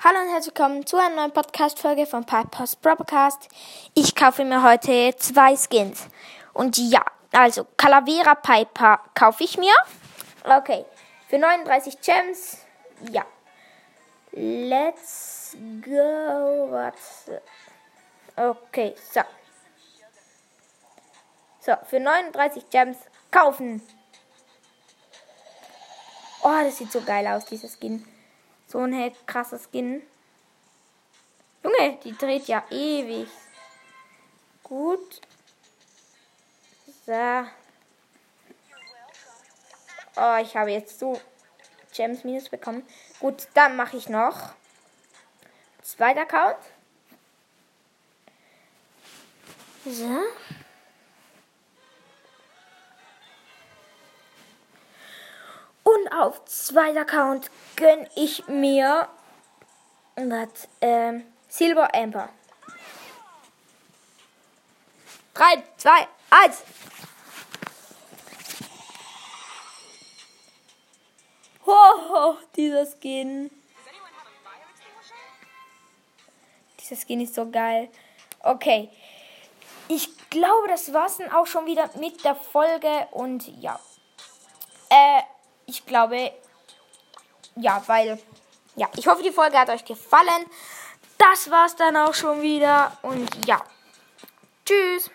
Hallo und herzlich willkommen zu einer neuen Podcast-Folge von Piper's Broadcast. Ich kaufe mir heute zwei Skins. Und ja, also Calavera Piper kaufe ich mir. Okay, für 39 Gems. Ja. Let's go. Warte. Okay, so. So, für 39 Gems kaufen. Oh, das sieht so geil aus, dieser Skin. So ein krasser Skin. Junge, die dreht ja ewig. Gut. So. Oh, ich habe jetzt so Gems Minus bekommen. Gut, dann mache ich noch. Zweiter Account. So. Auf zweiter Account gönne ich mir was, ähm, Silver Amber. 3, 2, 1. Hoho, dieser Skin. Dieser Skin ist so geil. Okay. Ich glaube, das war's dann auch schon wieder mit der Folge. Und ja. Äh, ich glaube, ja, weil, ja, ich hoffe, die Folge hat euch gefallen. Das war's dann auch schon wieder und ja, tschüss.